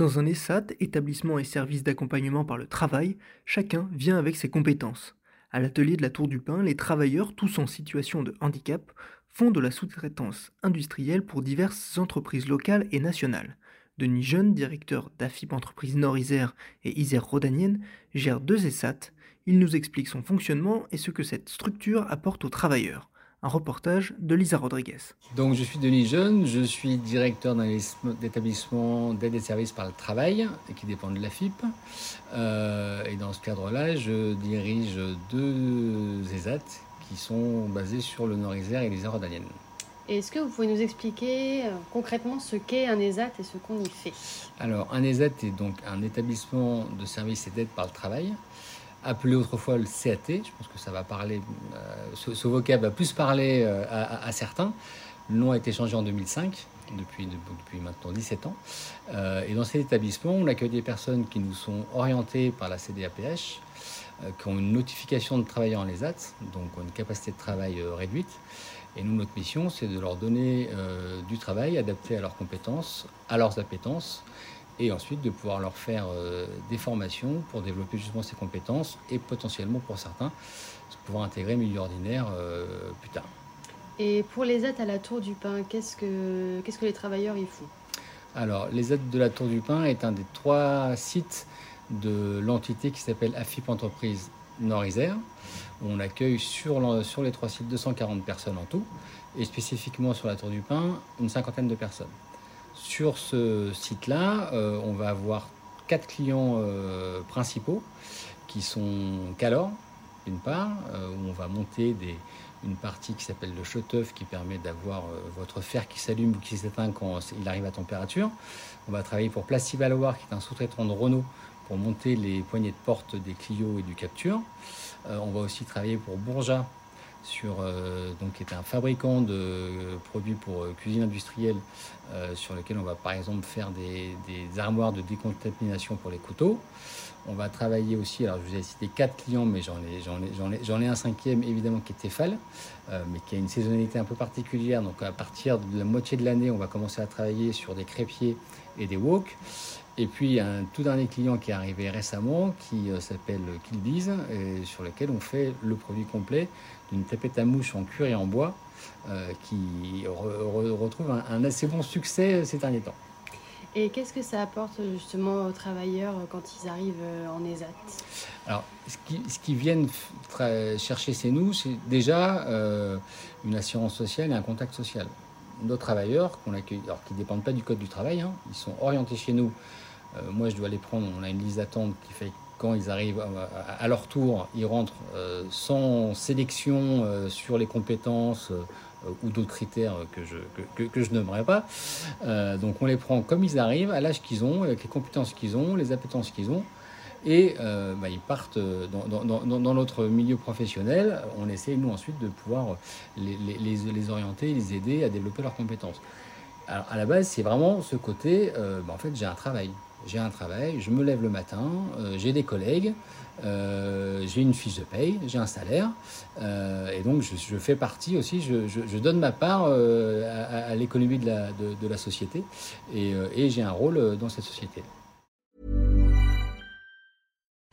Dans un ESAT, établissement et service d'accompagnement par le travail, chacun vient avec ses compétences. À l'atelier de la Tour du Pin, les travailleurs, tous en situation de handicap, font de la sous-traitance industrielle pour diverses entreprises locales et nationales. Denis Jeune, directeur d'AFIP Entreprise Nord-Isère et Isère Rodanienne, gère deux ESAT. Il nous explique son fonctionnement et ce que cette structure apporte aux travailleurs. Un reportage de Lisa Rodriguez. Donc je suis Denis Jeune, je suis directeur d'un établissement d'aide et services par le travail qui dépend de l'AFIP. Euh, et dans ce cadre-là, je dirige deux ESAT qui sont basés sur le Nord-Isère et l'Isère Rodanienne. Est-ce que vous pouvez nous expliquer euh, concrètement ce qu'est un ESAT et ce qu'on y fait? Alors, un ESAT est donc un établissement de services et d'aide par le travail appelé autrefois le CAT. Je pense que ça va parler, euh, ce, vocable va plus parler euh, à, certains. Le nom a été changé en 2005, depuis, maintenant 17 ans. Euh, et dans cet établissement, on accueille des personnes qui nous sont orientées par la CDAPH, qui ont une notification de travailler en ESAT, donc ont une capacité de travail réduite. Et nous, notre mission, c'est de leur donner du travail adapté à leurs compétences, à leurs appétences et ensuite de pouvoir leur faire euh, des formations pour développer justement ces compétences et potentiellement pour certains pouvoir intégrer le milieu ordinaire euh, plus tard. Et pour les aides à la Tour du Pin, qu'est-ce que, qu'est-ce que les travailleurs y font? Alors, les aides de la Tour du Pin est un des trois sites de l'entité qui s'appelle AFIP Entreprise Nord-Isère. On accueille sur, sur les trois sites 240 personnes en tout, et spécifiquement sur la Tour du Pin, une cinquantaine de personnes. Sur ce site-là, euh, on va avoir quatre clients euh, principaux qui sont Calor, d'une part, euh, où on va monter une partie qui s'appelle le shut-off qui permet d'avoir votre fer qui s'allume ou qui s'éteint quand il arrive à température. On va travailler pour Placivaloir, qui est un sous-traitant de Renault, pour monter les poignées de porte des Clio et du Capture. on va aussi travailler pour Bourja, sur, euh, donc, qui est un fabricant de produits pour euh, cuisine industrielle, euh, sur lequel on va par exemple faire des, armoires de décontamination pour les couteaux. On va travailler aussi, alors je vous ai cité quatre clients, mais j'en ai, un cinquième évidemment qui est Tefal, mais qui a une saisonnalité un peu particulière. Donc à partir de la moitié de l'année, on va commencer à travailler sur des crépiers et des wok. Et puis un tout dernier client qui est arrivé récemment, qui s'appelle Killbiz, et sur lequel on fait le produit complet d'une tapette à mouche en cuir et en bois, euh, qui retrouve un, assez bon succès euh, ces derniers temps. Et qu'est-ce que ça apporte justement aux travailleurs quand ils arrivent euh, en ESAT? Alors, ce qu'ils qui viennent chercher chez nous, c'est déjà une assurance sociale et un contact social. Nos travailleurs, qu'on accueille, alors qui ne dépendent pas du code du travail, hein, ils sont orientés chez nous. moi, je dois les prendre, on a une liste d'attente qui fait quand ils arrivent à leur tour, ils rentrent euh, sans sélection euh, sur les compétences euh, ou d'autres critères que je, que, je n'aimerais pas. donc on les prend comme ils arrivent, à l'âge qu'ils ont, avec les compétences qu'ils ont, les appétences qu'ils ont. Et bah, ils partent dans, notre milieu professionnel. On essaie, nous, ensuite, de pouvoir les, orienter, les aider à développer leurs compétences. Alors, à la base, c'est vraiment ce côté, bah, en fait, j'ai un travail j'ai un travail, je me lève le matin, euh, j'ai des collègues, euh, j'ai une fiche de paye, j'ai un salaire, euh, et donc je, fais partie aussi, je, donne ma part à, l'économie de la, de, la, société, et, et j'ai un rôle dans cette société.